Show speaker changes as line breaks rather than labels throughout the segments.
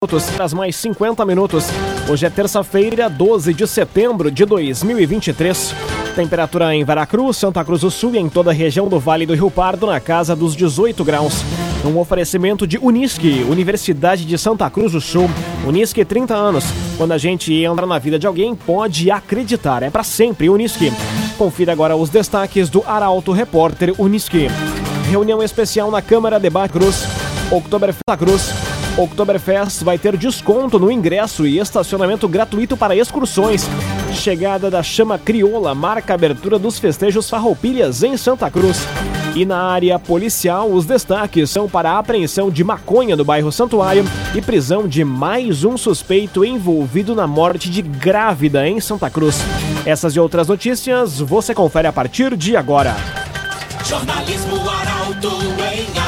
minutos, mais 50 minutos. Hoje é terça-feira, 12 de setembro de 2023. Temperatura em Veracruz, Santa Cruz do Sul e em toda a região do Vale do Rio Pardo na casa dos 18 graus. Um oferecimento de Unisque, Universidade de Santa Cruz do Sul. Unisque 30 anos. Quando a gente entra na vida de alguém, pode acreditar. É para sempre Unisque. Confira agora os destaques do Arauto Repórter Unisque. Reunião especial na Câmara de Cruz. Oktober Santa Cruz. Oktoberfest vai ter desconto no ingresso e estacionamento gratuito para excursões. Chegada da Chama Crioula marca a abertura dos festejos Farroupilhas em Santa Cruz. E na área policial, os destaques são para a apreensão de maconha no bairro Santuário e prisão de mais um suspeito envolvido na morte de grávida em Santa Cruz. Essas e outras notícias você confere a partir de agora.
Jornalismo Arauto em.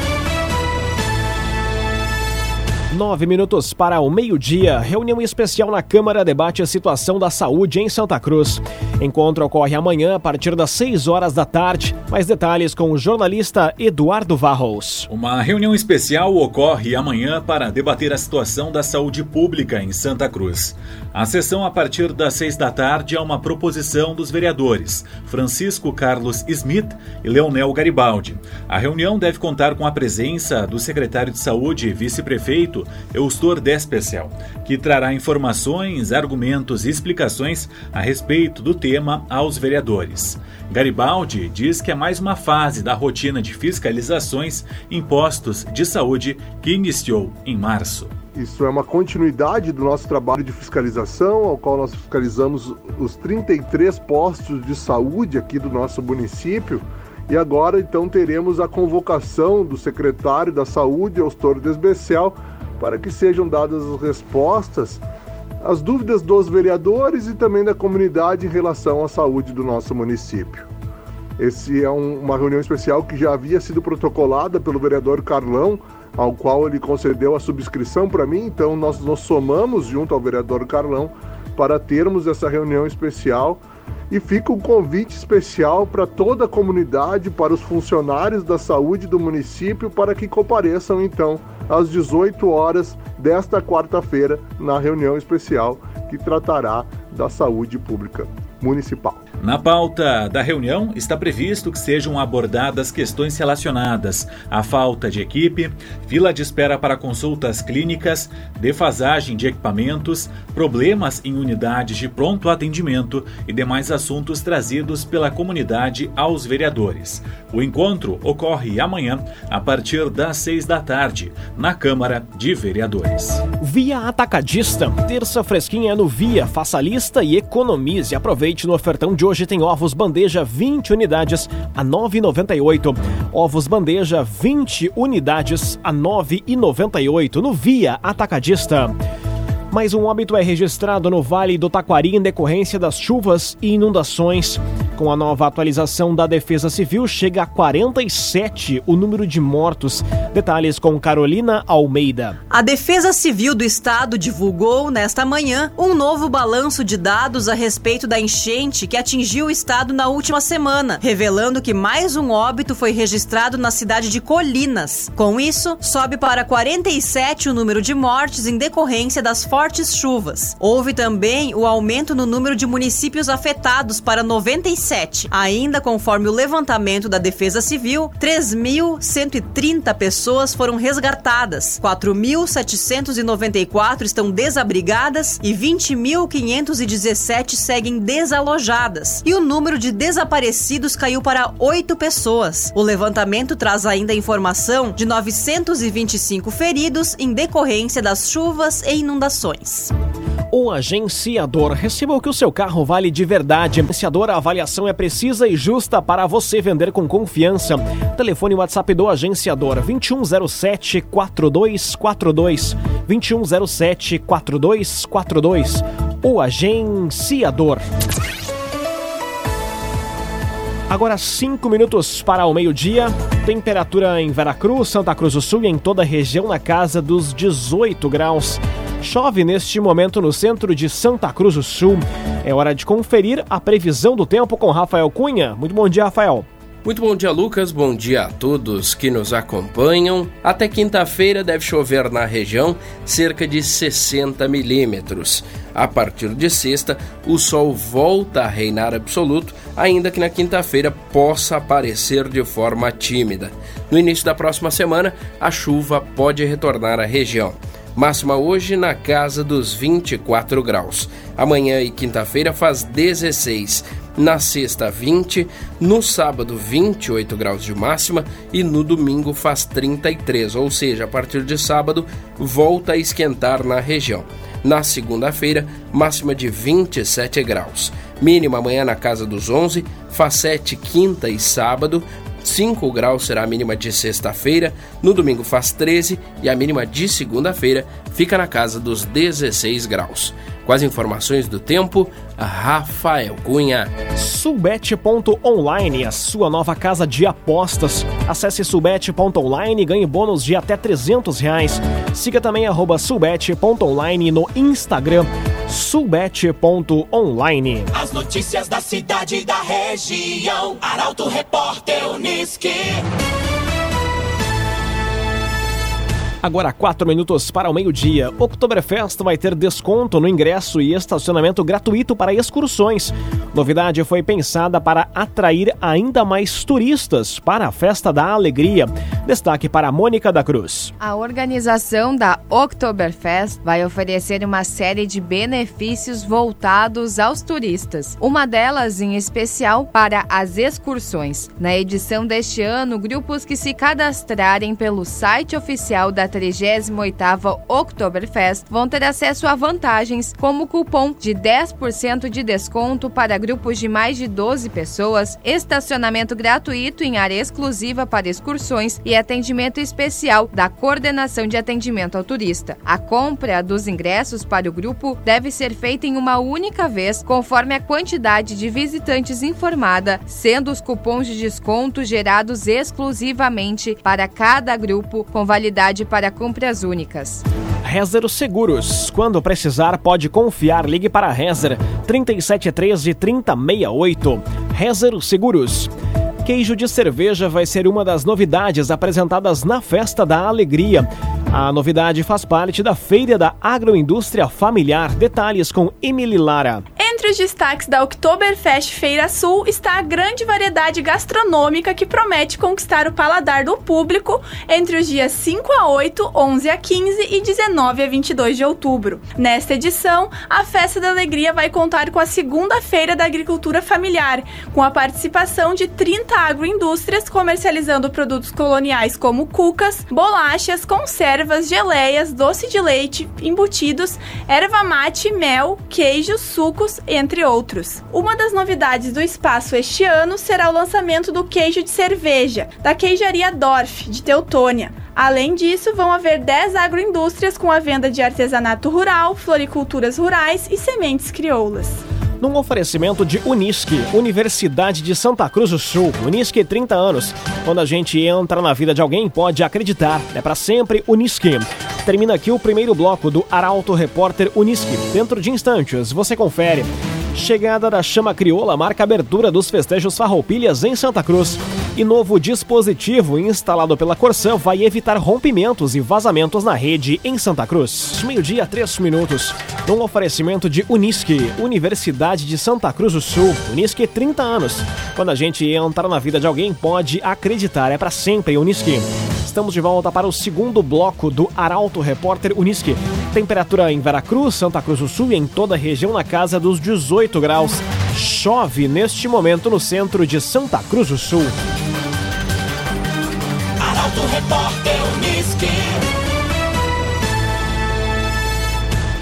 Nove minutos para o meio-dia. Reunião especial na Câmara debate a situação da saúde em Santa Cruz. Encontro ocorre amanhã a partir das 6 horas da tarde. Mais detalhes com o jornalista Eduardo Varros.
Uma reunião especial ocorre amanhã para debater a situação da saúde pública em Santa Cruz. A sessão a partir das 6 da tarde é uma proposição dos vereadores Francisco Carlos Smith e Leonel Garibaldi. A reunião deve contar com a presença do secretário de Saúde e vice-prefeito Eustor Despecel, que trará informações, argumentos e explicações a respeito do tema aos vereadores. Garibaldi diz que é mais uma fase da rotina de fiscalizações impostos de saúde que iniciou em março.
Isso é uma continuidade do nosso trabalho de fiscalização, ao qual nós fiscalizamos os 33 postos de saúde aqui do nosso município. E agora então teremos a convocação do secretário da Saúde, Eustor Desbecel, para que sejam dadas as respostas às dúvidas dos vereadores e também da comunidade em relação à saúde do nosso município. Esse é um, uma reunião especial que já havia sido protocolada pelo vereador Carlão, ao qual ele concedeu a subscrição para mim, então nós nos somamos junto ao vereador Carlão para termos essa reunião especial e fica um convite especial para toda a comunidade, para os funcionários da saúde do município, para que compareçam então às 18 horas desta quarta-feira na reunião especial que tratará da saúde pública municipal.
Na pauta da reunião está previsto que sejam abordadas questões relacionadas à falta de equipe, fila de espera para consultas clínicas, defasagem de equipamentos, problemas em unidades de pronto atendimento e demais assuntos trazidos pela comunidade aos vereadores. O encontro ocorre amanhã, a partir das seis da tarde, na Câmara de Vereadores.
Via Atacadista, terça fresquinha no Via, faça lista e economize. Aproveite no ofertão de hoje hoje tem ovos bandeja 20 unidades a 9,98. Ovos bandeja 20 unidades a 9,98 no Via Atacadista. Mais um óbito é registrado no Vale do Taquari em decorrência das chuvas e inundações. Com a nova atualização da Defesa Civil, chega a 47 o número de mortos. Detalhes com Carolina Almeida.
A Defesa Civil do Estado divulgou nesta manhã um novo balanço de dados a respeito da enchente que atingiu o estado na última semana, revelando que mais um óbito foi registrado na cidade de Colinas. Com isso, sobe para 47 o número de mortes em decorrência das fortes chuvas. Houve também o aumento no número de municípios afetados para 97 2007. Ainda conforme o levantamento da Defesa Civil, 3.130 pessoas foram resgatadas, 4.794 estão desabrigadas e 20.517 seguem desalojadas. E o número de desaparecidos caiu para 8 pessoas. O levantamento traz ainda informação de 925 feridos em decorrência das chuvas e inundações.
O agenciador. Receba o que o seu carro vale de verdade. Agenciador, a avaliação é precisa e justa para você vender com confiança. Telefone WhatsApp do agenciador 2107 4242 2107 4242. O agenciador. Agora 5 minutos para o meio-dia. Temperatura em Veracruz, Santa Cruz do Sul e em toda a região na casa dos 18 graus. Chove neste momento no centro de Santa Cruz do Sul. É hora de conferir a previsão do tempo com Rafael Cunha. Muito bom dia, Rafael.
Muito bom dia, Lucas. Bom dia a todos que nos acompanham. Até quinta-feira deve chover na região cerca de 60 milímetros. A partir de sexta, o sol volta a reinar absoluto, ainda que na quinta-feira possa aparecer de forma tímida. No início da próxima semana, a chuva pode retornar à região. Máxima hoje na casa dos 24 graus. Amanhã e quinta-feira faz 16 na sexta 20, no sábado 28 graus de máxima e no domingo faz 33, ou seja, a partir de sábado volta a esquentar na região. Na segunda-feira, máxima de 27 graus. Mínima amanhã na casa dos 11, faz 7 quinta e sábado, 5 graus será a mínima de sexta-feira, no domingo faz 13 e a mínima de segunda-feira fica na casa dos 16 graus. Com as informações do tempo, Rafael Cunha.
Subete.online, a sua nova casa de apostas. Acesse subete.online e ganhe bônus de até 300 reais. Siga também arroba subete.online no Instagram subete.online.
As notícias da cidade e da região. Arauto Repórter Uniski.
Agora, quatro minutos para o meio-dia. Oktoberfest vai ter desconto no ingresso e estacionamento gratuito para excursões. Novidade foi pensada para atrair ainda mais turistas para a Festa da Alegria. Destaque para Mônica da Cruz.
A organização da Oktoberfest vai oferecer uma série de benefícios voltados aos turistas. Uma delas, em especial, para as excursões. Na edição deste ano, grupos que se cadastrarem pelo site oficial da 38ª Oktoberfest vão ter acesso a vantagens como cupom de 10% de desconto para grupos de mais de 12 pessoas, estacionamento gratuito em área exclusiva para excursões e atendimento especial da Coordenação de Atendimento ao Turista. A compra dos ingressos para o grupo deve ser feita em uma única vez, conforme a quantidade de visitantes informada, sendo os cupons de desconto gerados exclusivamente para cada grupo com validade para para compras únicas.
Rezer Seguros. Quando precisar, pode confiar. Ligue para a Rezer 3713 3068. Rezer Seguros. Queijo de cerveja vai ser uma das novidades apresentadas na Festa da Alegria. A novidade faz parte da Feira da Agroindústria Familiar. Detalhes com Emily Lara.
Entre os destaques da Oktoberfest Feira Sul está a grande variedade gastronômica que promete conquistar o paladar do público entre os dias 5 a 8, 11 a 15 e 19 a 22 de outubro. Nesta edição, a Festa da Alegria vai contar com a segunda Feira da Agricultura Familiar, com a participação de 30 agroindústrias comercializando produtos coloniais como cucas, bolachas, conservas, geleias, doce de leite, embutidos, erva mate, mel, queijo, sucos, entre outros. Uma das novidades do espaço este ano será o lançamento do queijo de cerveja, da queijaria Dorf, de Teutônia. Além disso, vão haver 10 agroindústrias com a venda de artesanato rural, floriculturas rurais e sementes crioulas
num oferecimento de Unisque, Universidade de Santa Cruz do Sul. Unisque 30 anos. Quando a gente entra na vida de alguém, pode acreditar. É para sempre Unisque. Termina aqui o primeiro bloco do Arauto Repórter Unisque. Dentro de instantes, você confere. Chegada da chama crioula marca abertura dos festejos Farroupilhas em Santa Cruz. E novo dispositivo instalado pela Corsã vai evitar rompimentos e vazamentos na rede em Santa Cruz. Meio-dia, três minutos. Um oferecimento de Unisque, Universidade de Santa Cruz do Sul. Unisque, 30 anos. Quando a gente entra na vida de alguém, pode acreditar. É para sempre Unisque. Estamos de volta para o segundo bloco do Arauto Repórter Unisque. Temperatura em Veracruz, Santa Cruz do Sul e em toda a região na casa dos 18 graus. Chove neste momento no centro de Santa Cruz do Sul.
Arauto Repórter.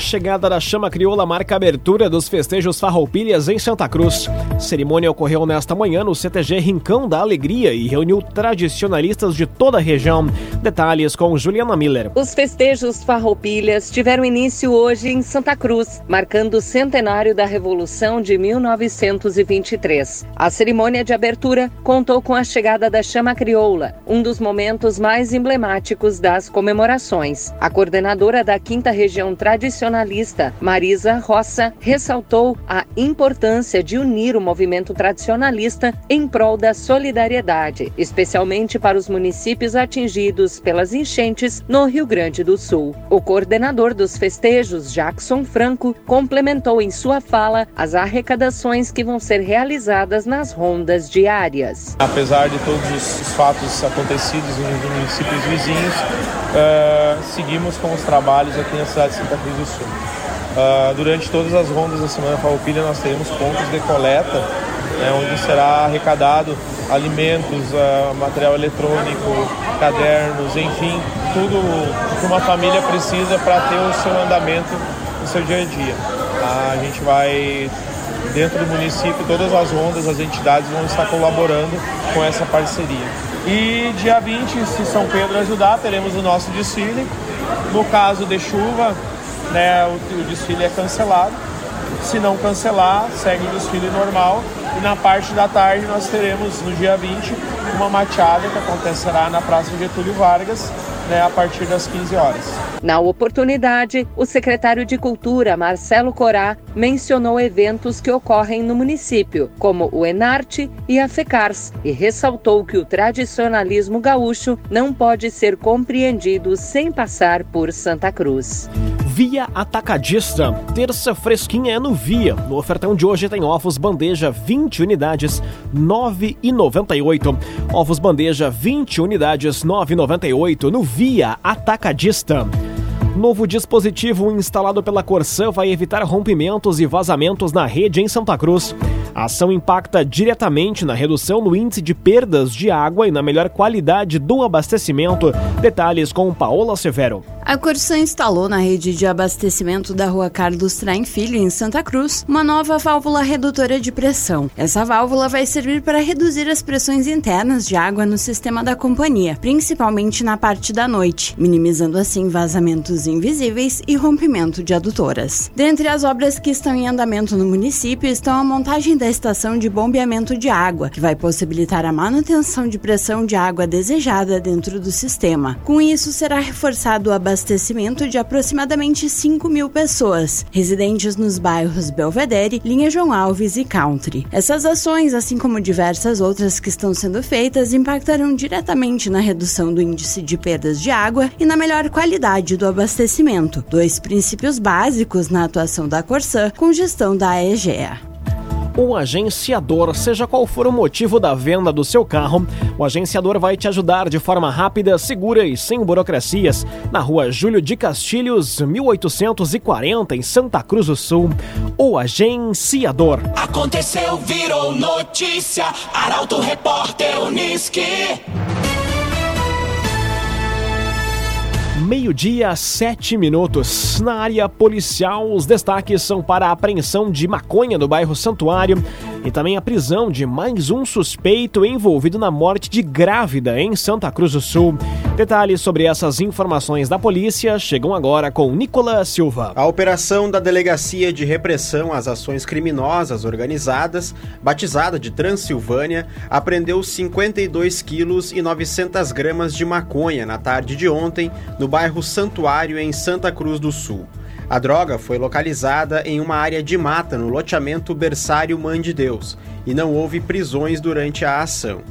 Chegada da chama crioula marca a abertura dos festejos Farroupilhas em Santa Cruz. A cerimônia ocorreu nesta manhã no CTG Rincão da Alegria e reuniu tradicionalistas de toda a região. Detalhes com Juliana Miller.
Os festejos Farroupilhas tiveram início hoje em Santa Cruz, marcando o centenário da Revolução de 1923. A cerimônia de abertura contou com a chegada da chama crioula, um dos momentos mais emblemáticos das comemorações. A coordenadora da 5 Região Tradicionalista, Marisa Roça, ressaltou a importância de unir o movimento tradicionalista em prol da solidariedade, especialmente para os municípios atingidos pelas enchentes no Rio Grande do Sul. O coordenador dos festejos, Jackson Franco, complementou em sua fala as arrecadações que vão ser realizadas nas rondas diárias.
Apesar de todos os fatos acontecidos nos municípios vizinhos, uh, seguimos com os trabalhos aqui na cidade de Santa Cruz do Sul. Uh, durante todas as rondas da Semana Farroupilha nós teremos pontos de coleta, né, onde será arrecadado alimentos, uh, material eletrônico, cadernos, enfim, tudo que uma família precisa para ter o seu andamento no seu dia a dia. A gente vai dentro do município, todas as rondas, as entidades vão estar colaborando com essa parceria. E dia 20, se São Pedro ajudar, teremos o nosso desfile. No caso de chuva, né, o, o desfile é cancelado. Se não cancelar, segue o desfile normal. E na parte da tarde nós teremos, no dia 20, uma mateada que acontecerá na Praça Getúlio Vargas, né, a partir das 15 horas.
Na oportunidade, o secretário de Cultura, Marcelo Corá, mencionou eventos que ocorrem no município, como o Enarte e a FECARS, e ressaltou que o tradicionalismo gaúcho não pode ser compreendido sem passar por Santa Cruz.
Via Atacadista. Terça fresquinha é no Via. No ofertão de hoje tem ovos bandeja 20 unidades, 9,98. Ovos bandeja 20 unidades, 9,98 no Via Atacadista. Novo dispositivo instalado pela Corsã vai evitar rompimentos e vazamentos na rede em Santa Cruz. A ação impacta diretamente na redução no índice de perdas de água e na melhor qualidade do abastecimento. Detalhes com Paola Severo.
A Corsã instalou na rede de abastecimento da rua Carlos Traem Filho, em Santa Cruz, uma nova válvula redutora de pressão. Essa válvula vai servir para reduzir as pressões internas de água no sistema da companhia, principalmente na parte da noite, minimizando assim vazamentos invisíveis e rompimento de adutoras. Dentre as obras que estão em andamento no município estão a montagem da estação de bombeamento de água, que vai possibilitar a manutenção de pressão de água desejada dentro do sistema. Com isso, será reforçado o abastecimento de aproximadamente 5 mil pessoas, residentes nos bairros Belvedere, Linha João Alves e Country. Essas ações, assim como diversas outras que estão sendo feitas, impactarão diretamente na redução do índice de perdas de água e na melhor qualidade do abastecimento, dois princípios básicos na atuação da Corsã com gestão da EGEA
o agenciador. Seja qual for o motivo da venda do seu carro, o agenciador vai te ajudar de forma rápida, segura e sem burocracias. Na rua Júlio de Castilhos, 1840, em Santa Cruz do Sul. O agenciador.
Aconteceu, virou notícia. Arauto Repórter Uniski.
Meio-dia, sete minutos. Na área policial, os destaques são para a apreensão de maconha no bairro Santuário e também a prisão de mais um suspeito envolvido na morte de grávida em Santa Cruz do Sul. Detalhes sobre essas informações da polícia chegam agora com Nicolas Silva.
A operação da Delegacia de Repressão às Ações Criminosas Organizadas, batizada de Transilvânia, apreendeu 52 quilos e 900 gramas de maconha na tarde de ontem no bairro bairro Santuário, em Santa Cruz do Sul. A droga foi localizada em uma área de mata no loteamento Berçário Mãe de Deus e não houve prisões durante a ação.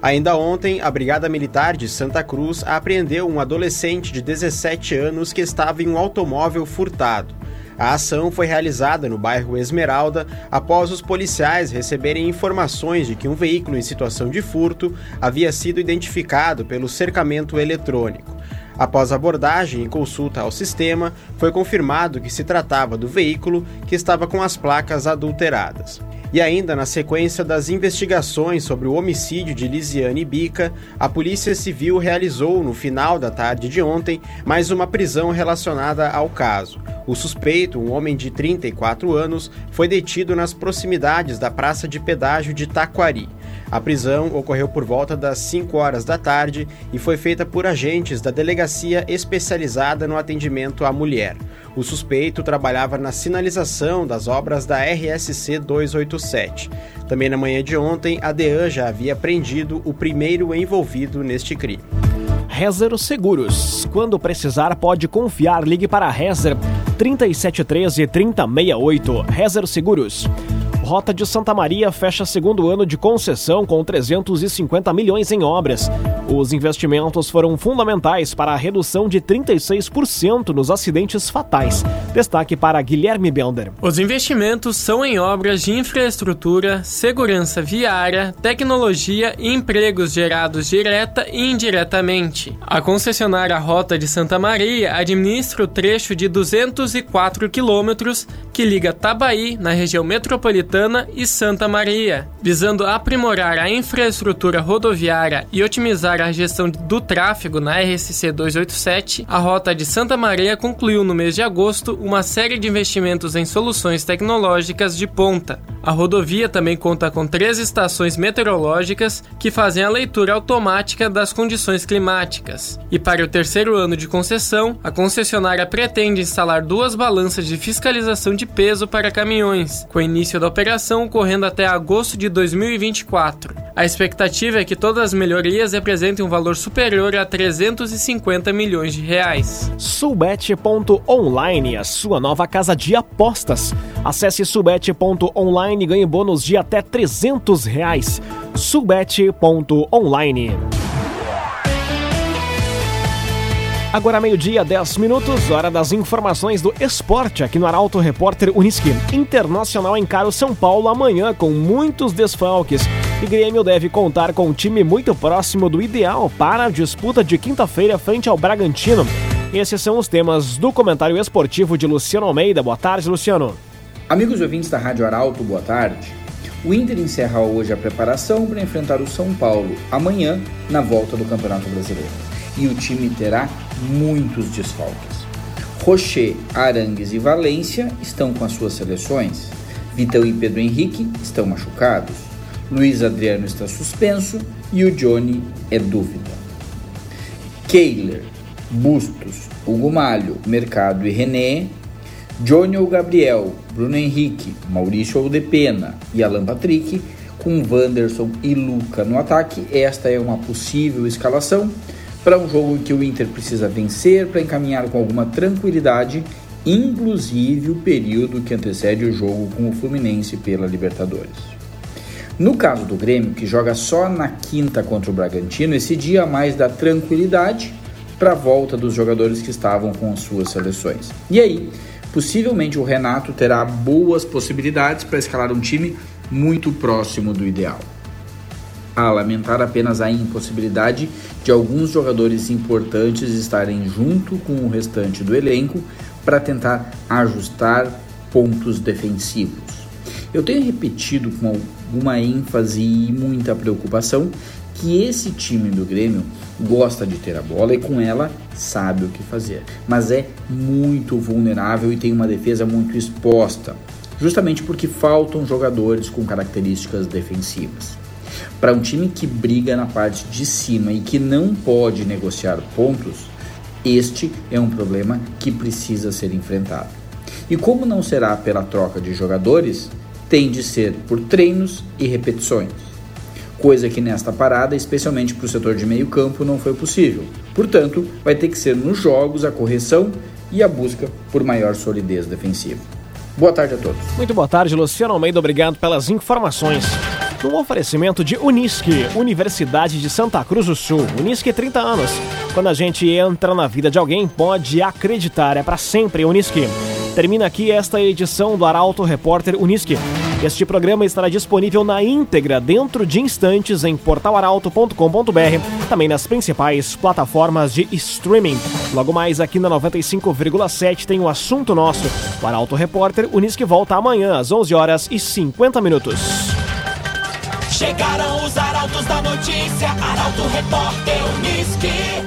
Ainda ontem, a Brigada Militar de Santa Cruz apreendeu um adolescente de 17 anos que estava em um automóvel furtado. A ação foi realizada no bairro Esmeralda após os policiais receberem informações de que um veículo em situação de furto havia sido identificado pelo cercamento eletrônico. Após abordagem e consulta ao sistema, foi confirmado que se tratava do veículo que estava com as placas adulteradas. E ainda na sequência das investigações sobre o homicídio de Lisiane Bica, a Polícia Civil realizou no final da tarde de ontem mais uma prisão relacionada ao caso. O suspeito, um homem de 34 anos, foi detido nas proximidades da praça de pedágio de Taquari. A prisão ocorreu por volta das 5 horas da tarde e foi feita por agentes da delegacia especializada no atendimento à mulher. O suspeito trabalhava na sinalização das obras da RSC 287. Também na manhã de ontem, a DEAN já havia prendido o primeiro envolvido neste crime.
Rezer Seguros. Quando precisar, pode confiar. Ligue para Rezer 3713 3068. Rezer Seguros. Rota de Santa Maria fecha segundo ano de concessão com 350 milhões em obras. Os investimentos foram fundamentais para a redução de 36% nos acidentes fatais. Destaque para Guilherme Belder.
Os investimentos são em obras de infraestrutura, segurança viária, tecnologia e empregos gerados direta e indiretamente. A concessionária Rota de Santa Maria administra o trecho de 204 quilômetros que liga Tabaí, na região metropolitana e Santa Maria, visando aprimorar a infraestrutura rodoviária e otimizar a gestão do tráfego na RSC 287. A rota de Santa Maria concluiu no mês de agosto uma série de investimentos em soluções tecnológicas de ponta. A rodovia também conta com três estações meteorológicas que fazem a leitura automática das condições climáticas. E para o terceiro ano de concessão, a concessionária pretende instalar duas balanças de fiscalização de peso para caminhões, com início da operação ocorrendo até agosto de 2024. A expectativa é que todas as melhorias representem um valor superior a 350 milhões de reais.
Subet.online, a sua nova casa de apostas. Acesse subet.online e ganhe bônus de até 300 reais. Subet.online. Agora meio-dia, 10 minutos, hora das informações do esporte aqui no Arauto Repórter Uniski. Internacional encara o São Paulo amanhã com muitos desfalques. E Grêmio deve contar com um time muito próximo do ideal para a disputa de quinta-feira frente ao Bragantino. Esses são os temas do comentário esportivo de Luciano Almeida. Boa tarde, Luciano.
Amigos ouvintes da Rádio Arauto, boa tarde. O Inter encerra hoje a preparação para enfrentar o São Paulo amanhã na volta do Campeonato Brasileiro. E o time terá muitos desfalques. Rocher, Arangues e Valência estão com as suas seleções. Vitão e Pedro Henrique estão machucados. Luiz Adriano está suspenso e o Johnny é dúvida. Keiler, Bustos, Hugo Malho, Mercado e René, Johnny ou Gabriel, Bruno Henrique, Maurício ou Depena e Alan Patrick, com Wanderson e Luca no ataque. Esta é uma possível escalação para um jogo que o Inter precisa vencer para encaminhar com alguma tranquilidade, inclusive o período que antecede o jogo com o Fluminense pela Libertadores. No caso do Grêmio, que joga só na quinta contra o Bragantino, esse dia mais dá tranquilidade para a volta dos jogadores que estavam com as suas seleções. E aí, possivelmente o Renato terá boas possibilidades para escalar um time muito próximo do ideal a lamentar apenas a impossibilidade de alguns jogadores importantes estarem junto com o restante do elenco para tentar ajustar pontos defensivos. Eu tenho repetido com alguma ênfase e muita preocupação que esse time do Grêmio gosta de ter a bola e com ela sabe o que fazer, mas é muito vulnerável e tem uma defesa muito exposta, justamente porque faltam jogadores com características defensivas. Para um time que briga na parte de cima e que não pode negociar pontos, este é um problema que precisa ser enfrentado. E como não será pela troca de jogadores, tem de ser por treinos e repetições. Coisa que nesta parada, especialmente para o setor de meio campo, não foi possível. Portanto, vai ter que ser nos jogos a correção e a busca por maior solidez defensiva. Boa tarde a todos.
Muito boa tarde, Luciano Almeida. Obrigado pelas informações. Um oferecimento de Unisque, Universidade de Santa Cruz do Sul. Unisque 30 anos. Quando a gente entra na vida de alguém, pode acreditar, é para sempre Unisque. Termina aqui esta edição do Arauto Repórter Unisque. Este programa estará disponível na íntegra dentro de instantes em portalaralto.com.br, também nas principais plataformas de streaming. Logo mais aqui na 95,7 tem o assunto nosso. O Arauto Repórter Unisque volta amanhã às 11 horas e 50 minutos.
Chegaram os arautos da notícia, Arauto Repórter Unisque.